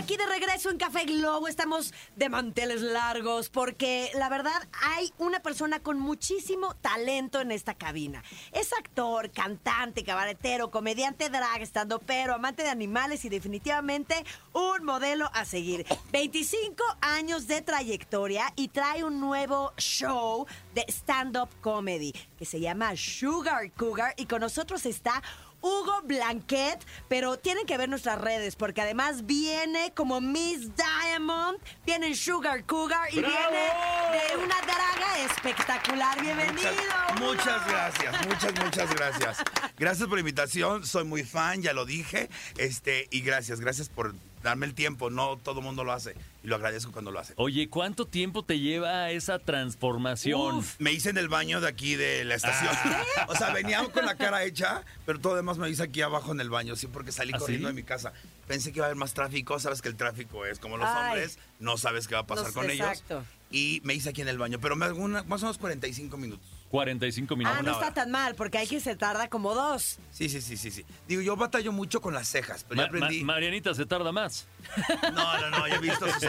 Aquí de regreso en Café Globo, estamos de manteles largos porque la verdad hay una persona con muchísimo talento en esta cabina. Es actor, cantante, cabaretero, comediante drag, estando pero, amante de animales y definitivamente un modelo a seguir. 25 años de trayectoria y trae un nuevo show de stand-up comedy que se llama Sugar Cougar y con nosotros está Hugo Blanquet, pero tienen que ver nuestras redes porque además viene como Miss Diamond, viene en Sugar Cougar y viene de una draga espectacular. Bienvenido. Muchas, muchas gracias, muchas, muchas gracias. Gracias por la invitación, soy muy fan, ya lo dije, este, y gracias, gracias por darme el tiempo, no todo el mundo lo hace, y lo agradezco cuando lo hace. Oye, ¿cuánto tiempo te lleva esa transformación? Uf, me hice en el baño de aquí de la estación. O sea, venía con la cara hecha, pero todo demás me hice aquí abajo en el baño, sí, porque salí ¿Ah, corriendo sí? de mi casa. Pensé que iba a haber más tráfico, sabes que el tráfico es como los Ay. hombres, no sabes qué va a pasar Los- con exacto. ellos. Y me hice aquí en el baño, pero me hago una- más o menos 45 minutos. 45 minutos. Ah, no está tan mal porque hay que se tarda como dos. Sí, sí, sí, sí, sí. Digo, yo batallo mucho con las cejas, pero ya ma- aprendí. Marianita se tarda más. No, no, no, ya he visto sus,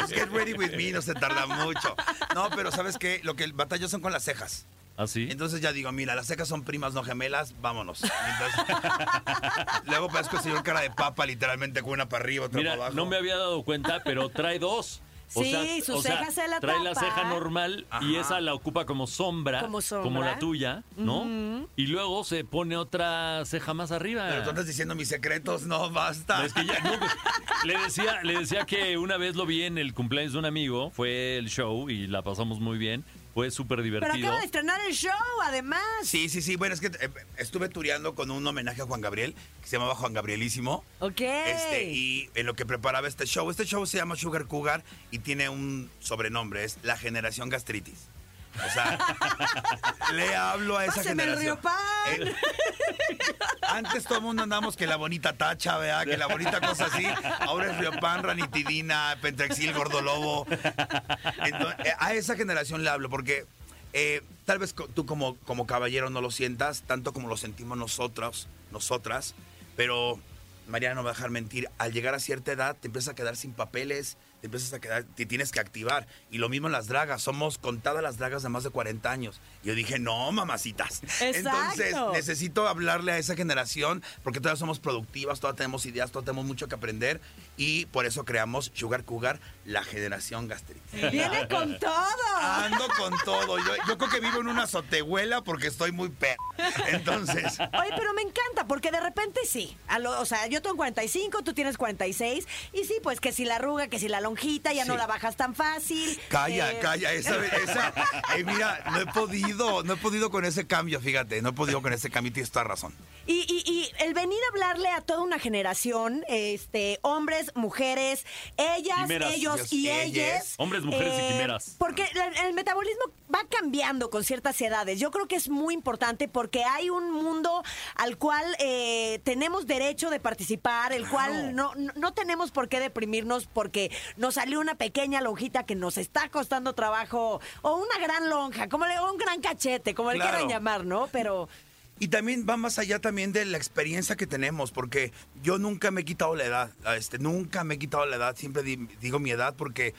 sus Get Ready With Me, no se tarda mucho. No, pero ¿sabes qué? Lo que el batallo son con las cejas. ¿Ah, sí? Entonces ya digo, mira, las cejas son primas, no gemelas, vámonos. Entonces, luego parezco el señor cara de papa, literalmente, con una para arriba, otra Mira, para abajo. no me había dado cuenta, pero trae dos. Sí, su ceja se la Trae la ceja normal y esa la ocupa como sombra, Como sombra. la tuya, ¿no? Y luego se pone otra ceja más arriba. Pero tú andas diciendo mis secretos, no, basta. Es que ya, no, pues, le, decía, le decía que una vez lo vi en el cumpleaños de un amigo, fue el show y la pasamos muy bien, fue súper Pero divertido. acaba de estrenar el show, además. Sí, sí, sí. Bueno, es que eh, estuve tureando con un homenaje a Juan Gabriel, que se llamaba Juan Gabrielísimo. Ok. Este, y en lo que preparaba este show, este show se llama Sugar Cougar y tiene un sobrenombre, es la generación gastritis. O sea, le hablo a esa Páseme el generación. Riopan. Eh, antes todo el mundo andamos que la bonita tacha, ¿verdad? Que la bonita cosa así. Ahora es Riopan, ranitidina, pentrexil, gordolobo. Entonces, eh, a esa generación le hablo porque eh, tal vez tú como, como caballero no lo sientas tanto como lo sentimos nosotros, nosotras, pero Mariana no va a dejar mentir, al llegar a cierta edad te empiezas a quedar sin papeles, te empiezas a quedar, te tienes que activar. Y lo mismo en las dragas, somos contadas las dragas de más de 40 años. Y yo dije, no, mamacitas. Entonces necesito hablarle a esa generación porque todavía somos productivas, todavía tenemos ideas, todavía tenemos mucho que aprender. Y por eso creamos Sugar Cougar, la generación gastritis. Viene con todo. Ando con todo. Yo, yo creo que vivo en una azotehuela porque estoy muy pe... Entonces, Oye, pero me encanta porque de repente sí. A lo- o sea, yo tengo 45, tú tienes 46. Y sí, pues que si la arruga, que si la lonjita, ya no la bajas tan fácil. calla, Eh, calla. Esa, esa eh, mira, no he podido, no he podido con ese cambio, fíjate. No he podido con ese cambio y tienes toda razón. Y, y- y el venir a hablarle a toda una generación, este, hombres, mujeres, ellas, Quimeras. ellos y ellas. Hombres, mujeres y quimeras. Porque la- el metabolismo va cambiando con ciertas edades. Yo creo que es muy importante porque hay un mundo al cual eh, tenemos derecho de participar, el cual no, no, no tenemos por qué deprimirnos porque nos salió una pequeña lonjita que nos está costando trabajo, o una gran lonja, como le, o un gran cachete, como le Claro. quieran llamar, ¿no? Pero... Y también va más allá también de la experiencia que tenemos, porque yo nunca me he quitado la edad, este, nunca me he quitado la edad, siempre di- digo mi edad porque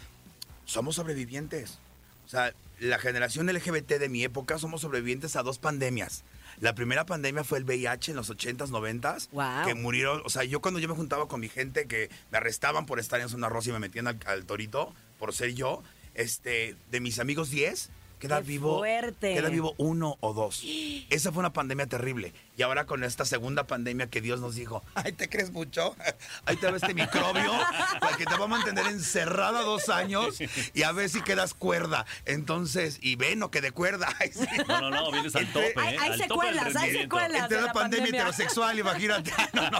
somos sobrevivientes. O sea, la generación LGBT de mi época somos sobrevivientes a dos pandemias. La primera pandemia fue el VIH en los 80s, 90s, Guau. que murieron, o sea, yo cuando yo me juntaba con mi gente que me arrestaban por estar en zona rosa y me metían al, al torito por ser yo, este, de mis amigos 10, queda Qué vivo, fuerte. queda vivo uno o dos. Esa fue una pandemia terrible. Y ahora con esta segunda pandemia que Dios nos dijo, ay, ¿te crees mucho? Ahí te va este microbio para que te va a mantener encerrada dos años y a ver si quedas cuerda. Entonces, y ven o que de cuerda. Ay, sí. No, no, no, vienes al Entre- tope. Hay- ¿eh? hay Al tope del secuelas, hay secuelas. Entre de la, la pandemia, pandemia. heterosexual, imagínate. No, no.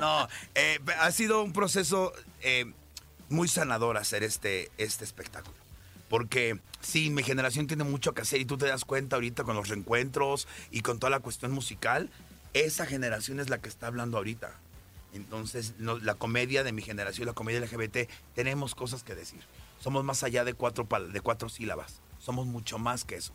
No, eh, ha sido un proceso eh, muy sanador hacer este, este espectáculo. Porque sí, mi generación tiene mucho que hacer y tú te das cuenta ahorita con los reencuentros y con toda la cuestión musical. Esa generación es la que está hablando ahorita. Entonces, no- la comedia de mi generación, la comedia LGBT, tenemos cosas que decir. Somos más allá de cuatro, de cuatro sílabas. Somos mucho más que eso.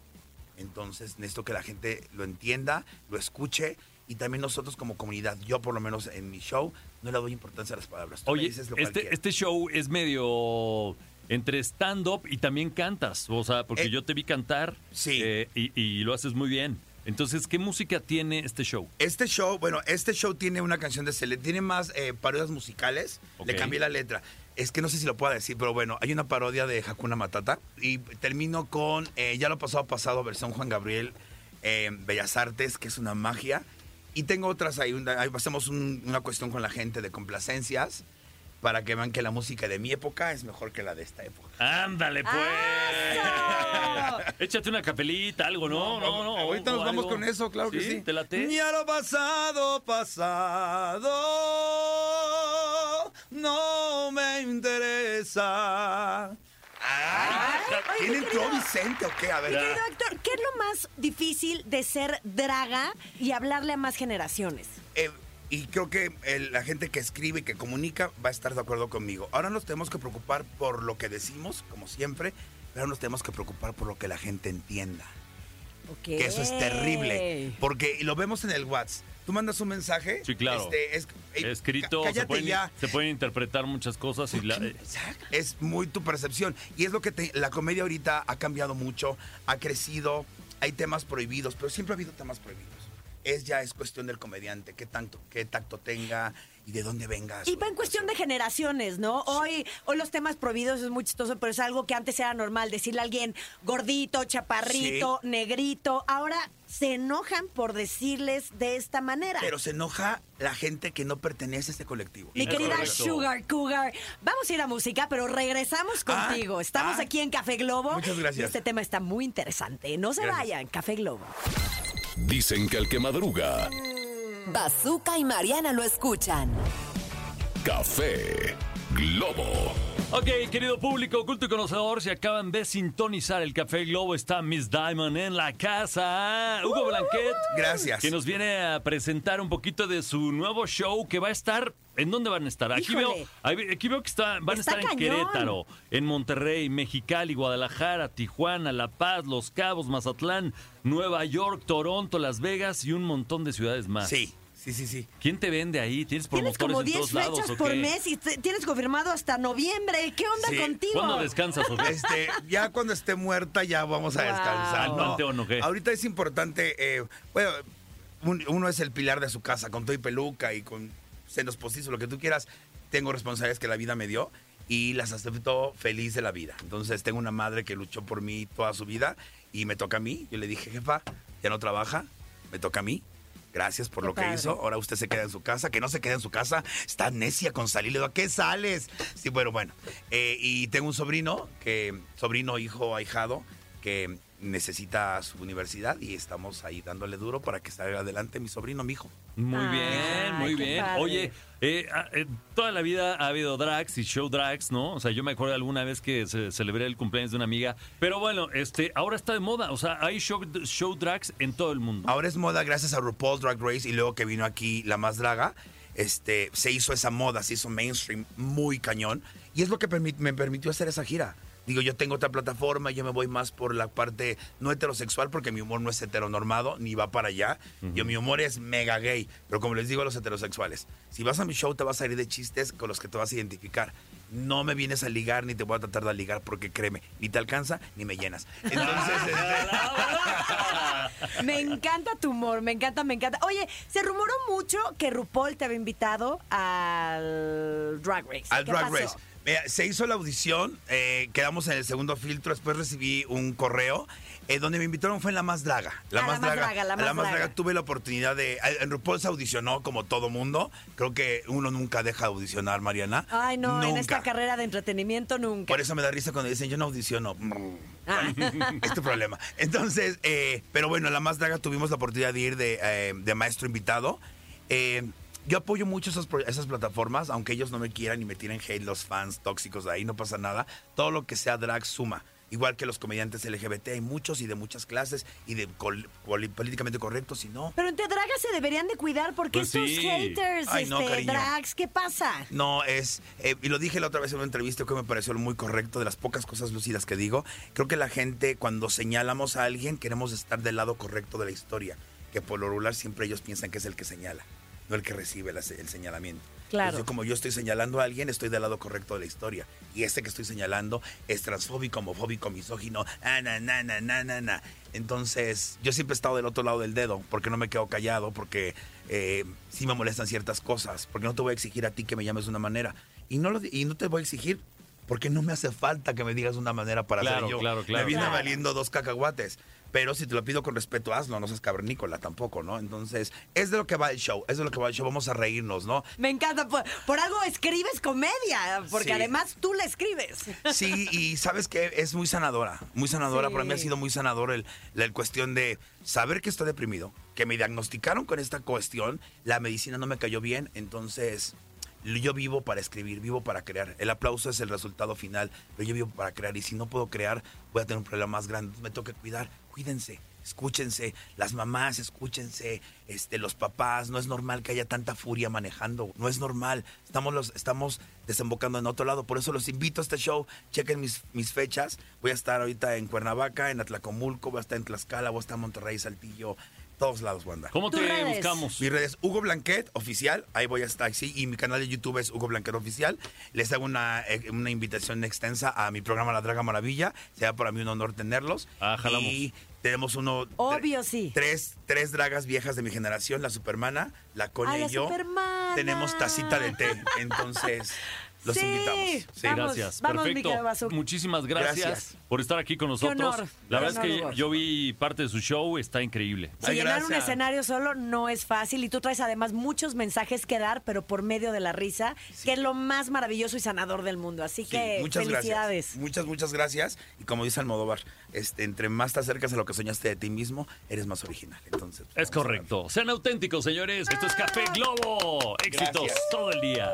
Entonces necesito que la gente lo entienda, lo escuche y también nosotros como comunidad, yo por lo menos en mi show, no le doy importancia a las palabras. Tú me Oye, dices lo cual este, este show es medio entre stand-up y también cantas. O sea, porque Eh, yo te vi cantar sí. eh, y, y lo haces muy bien. Entonces, ¿qué música tiene este show? Este show, bueno, este show tiene una canción de Celeste, tiene más eh, parodias musicales, le cambié la letra. Es que no sé si lo puedo decir, pero bueno, hay una parodia de Hakuna Matata y termino con Ya lo pasado pasado, versión Juan Gabriel, Bellas Artes, que es una magia. Y tengo otras ahí, ahí hacemos un- una cuestión con la gente de complacencias para que vean que la música de mi época es mejor que la de esta época. Ándale, pues. Échate una capelita, algo, ¿no? No, no. Ahorita nos o vamos algo. con eso, claro que sí. ¿Te late? Ya lo pasado, pasado, no me interesa. Ay, ¿Quién entró Vicente o qué? A ver. Mi querido Héctor, ¿qué es lo más difícil de ser draga y hablarle a más generaciones? Eh, y creo que el- la gente que escribe y que comunica va a estar de acuerdo conmigo. Ahora nos tenemos que preocupar por lo que decimos, como siempre, pero nos tenemos que preocupar por lo que la gente entienda. Ok. Que eso es terrible. Porque y lo vemos en el WhatsApp. Tú mandas un mensaje. Sí, claro. este, es, eh, Escrito, cá- se cállate pueden, ya. se pueden interpretar muchas cosas y la, eh, Es muy tu percepción. Y es lo que te- la comedia ahorita ha cambiado mucho, ha crecido, hay temas prohibidos, pero siempre ha habido temas prohibidos. Es ya es cuestión del comediante, qué tanto, qué tacto tenga y de dónde venga. Y va en cuestión de generaciones, ¿no? Hoy, hoy los temas prohibidos es muy chistoso, pero es algo que antes era normal. Decirle a alguien gordito, chaparrito, negrito. Ahora se enojan por decirles de esta manera. Pero se enoja la gente que no pertenece a este colectivo. Mi querida Correcto. Sugar Cougar, vamos a ir a música, pero regresamos Ah, contigo. Estamos ah. aquí en Café Globo. Muchas gracias. Y este tema está muy interesante. No se Gracias. vayan, Café Globo. Dicen que el que madruga, Bazooka y Mariana lo escuchan. café Globo. Ok, querido público, culto y conocedor, si acaban de sintonizar el Café Globo, está Miss Diamond en la casa. Hugo Blanquet. Gracias. Que nos viene a presentar un poquito de su nuevo show que va a estar. ¿En dónde van a estar? Aquí Híjole. veo, aquí veo que está- van Está a estar en. Querétaro, en Monterrey, Mexicali, Guadalajara, Tijuana, La Paz, Los Cabos, Mazatlán, Nueva York, Toronto, Las Vegas y un montón de ciudades más. Sí, sí, sí, sí. ¿Quién te vende ahí? ¿Tienes Tienes como en 10 todos lados fechas por mes y te- tienes confirmado hasta noviembre. ¿Qué onda Sí. contigo? ¿Cuándo descansas, o qué? Este, ya cuando esté muerta ya vamos a Wow. descansar. ¿Al No, panteón o qué? Ahorita es importante, eh, bueno, un- uno es el pilar de su casa, con todo y peluca y con senos postizos, lo que tú quieras. Tengo responsabilidades que la vida me dio y las acepto feliz de la vida. Entonces tengo una madre que luchó por mí toda su vida y me toca a mí. Yo le dije, jefa, ya no trabaja, me toca a mí. Gracias por Qué lo que hizo. Ahora usted se queda en su casa. Que no se quede en su casa. Está necia con salir. Le digo, ¿a qué sales? Sí, bueno, bueno. Eh, y tengo un sobrino, que sobrino, hijo, ahijado, que necesita su universidad y estamos ahí dándole duro para que salga adelante mi sobrino, mi hijo. Muy bien, muy bien. padre. Oye, eh, ah, eh, toda la vida ha habido drags y show drags, ¿no? O sea, yo me acuerdo alguna vez que se celebré el cumpleaños de una amiga. Pero bueno, este, ahora está de moda. O sea, hay show, show drags en todo el mundo. Ahora es moda gracias a RuPaul's Drag Race y luego que vino aquí La Más Draga, este, se hizo esa moda, se hizo mainstream muy cañón y es lo que me permitió hacer esa gira. Digo, yo tengo otra plataforma, yo me voy más por la parte no heterosexual porque mi humor no es heteronormado ni va para allá. Yo mi humor es mega gay, pero como les digo a los heterosexuales, si vas a mi show te vas a ir de chistes con los que te vas a identificar. No me vienes a ligar ni te voy a tratar de ligar porque créeme, ni te alcanza ni me llenas. Entonces, este, Me encanta tu humor, me encanta, me encanta. Oye, se rumoró mucho que RuPaul te había invitado al Drag Race. Al ¿Qué Drag pasó? Race. Se hizo la audición, eh, quedamos en el segundo filtro, después recibí un correo eh, donde me invitaron fue en La Más Draga. La Ah, Más La Más Draga. Draga, La Más Draga. tuve la oportunidad de... En RuPaul se audicionó como todo mundo. Creo que uno nunca deja de audicionar, Mariana. Ay, no, en esta carrera de entretenimiento nunca. Por eso me da risa cuando dicen yo no audiciono. Ah. es tu problema. Entonces, eh, pero bueno, la más draga tuvimos la oportunidad de ir de, eh, de maestro invitado. Eh, yo apoyo mucho esas, esas plataformas, aunque ellos no me quieran y me tiren hate los fans tóxicos de ahí, no pasa nada. Todo lo que sea drag suma. igual que los comediantes LGBT, hay muchos y de muchas clases y de col- políticamente correctos y no. Pero entre dragas se deberían de cuidar porque Pues estos sí. haters, Ay, no, este, cariño. drags, ¿qué pasa? No, es, eh, y lo dije la otra vez en una entrevista que me pareció muy correcto, de las pocas cosas lúcidas que digo, creo que la gente cuando señalamos a alguien queremos estar del lado correcto de la historia, que por lo regular siempre ellos piensan que es el que señala, no el que recibe la el señalamiento. Claro. Entonces, como yo estoy señalando a alguien, estoy del lado correcto de la historia. Y este que estoy señalando es transfóbico, homofóbico, misógino, ah, na, na, na, na, na, na. Entonces, yo siempre he estado del otro lado del dedo, porque no me quedo callado, porque eh, sí me molestan ciertas cosas, porque no te voy a exigir a ti que me llames de una manera. Y no, lo, y no te voy a exigir porque no me hace falta que me digas una manera para Claro, ser yo. claro, claro. Me viene Claro. valiendo dos cacahuates. Pero si te lo pido con respeto, hazlo, no seas cavernícola tampoco, ¿no? Entonces, es de lo que va el show, es de lo que va el show, vamos a reírnos, ¿no? Me encanta, por, por algo escribes comedia, porque Sí. además tú la escribes. Sí, y sabes que es muy sanadora, muy sanadora. Sí. Para mí ha sido muy sanador el, la el cuestión de saber que estoy deprimido, que me diagnosticaron con esta cuestión, la medicina no me cayó bien, entonces yo vivo para escribir, vivo para crear. El aplauso es el resultado final, pero yo vivo para crear y si no puedo crear voy a tener un problema más grande. Me tengo que cuidar, cuídense. Escúchense, las mamás, escúchense, este, los papás, no es normal que haya tanta furia manejando, no es normal, estamos, los, estamos desembocando en otro lado, por eso los invito a este show, chequen mis, mis fechas, voy a estar ahorita en Cuernavaca, en Atlacomulco, voy a estar en Tlaxcala, voy a estar en Monterrey, Saltillo, todos lados voy a andar. ¿Cómo te redes. buscamos? Mi red es Hugo Blanquet Oficial, ahí voy a estar, sí, y mi canal de YouTube es Hugo Blanquet Oficial. Les hago una, eh, una invitación extensa a mi programa La Draga Maravilla, será para mí un honor tenerlos. Ah, jalamos. Y tenemos uno... Obvio, tre- sí. Tres, tres dragas viejas de mi generación, la Supermana, la Coña Ah, la y yo. Supermana. Tenemos tacita de té, entonces los Sí. invitamos. Sí. Vamos, Gracias, vamos, perfecto. Muchísimas gracias, Gracias. por estar aquí con nosotros. honor, La qué verdad honor, es que yo vi parte de su show, está increíble. Ay, llenar un escenario solo no es fácil y tú traes además muchos mensajes que dar, pero por medio de la risa, que es lo más maravilloso y sanador del mundo. Así Sí, que muchas felicidades. gracias. Muchas, muchas gracias. Y como dice Almodóvar, este, entre más te acercas a lo que soñaste de ti mismo, eres más original. Entonces, Es correcto. Sean auténticos, señores. Esto es Café Globo. Éxitos Gracias. todo el día.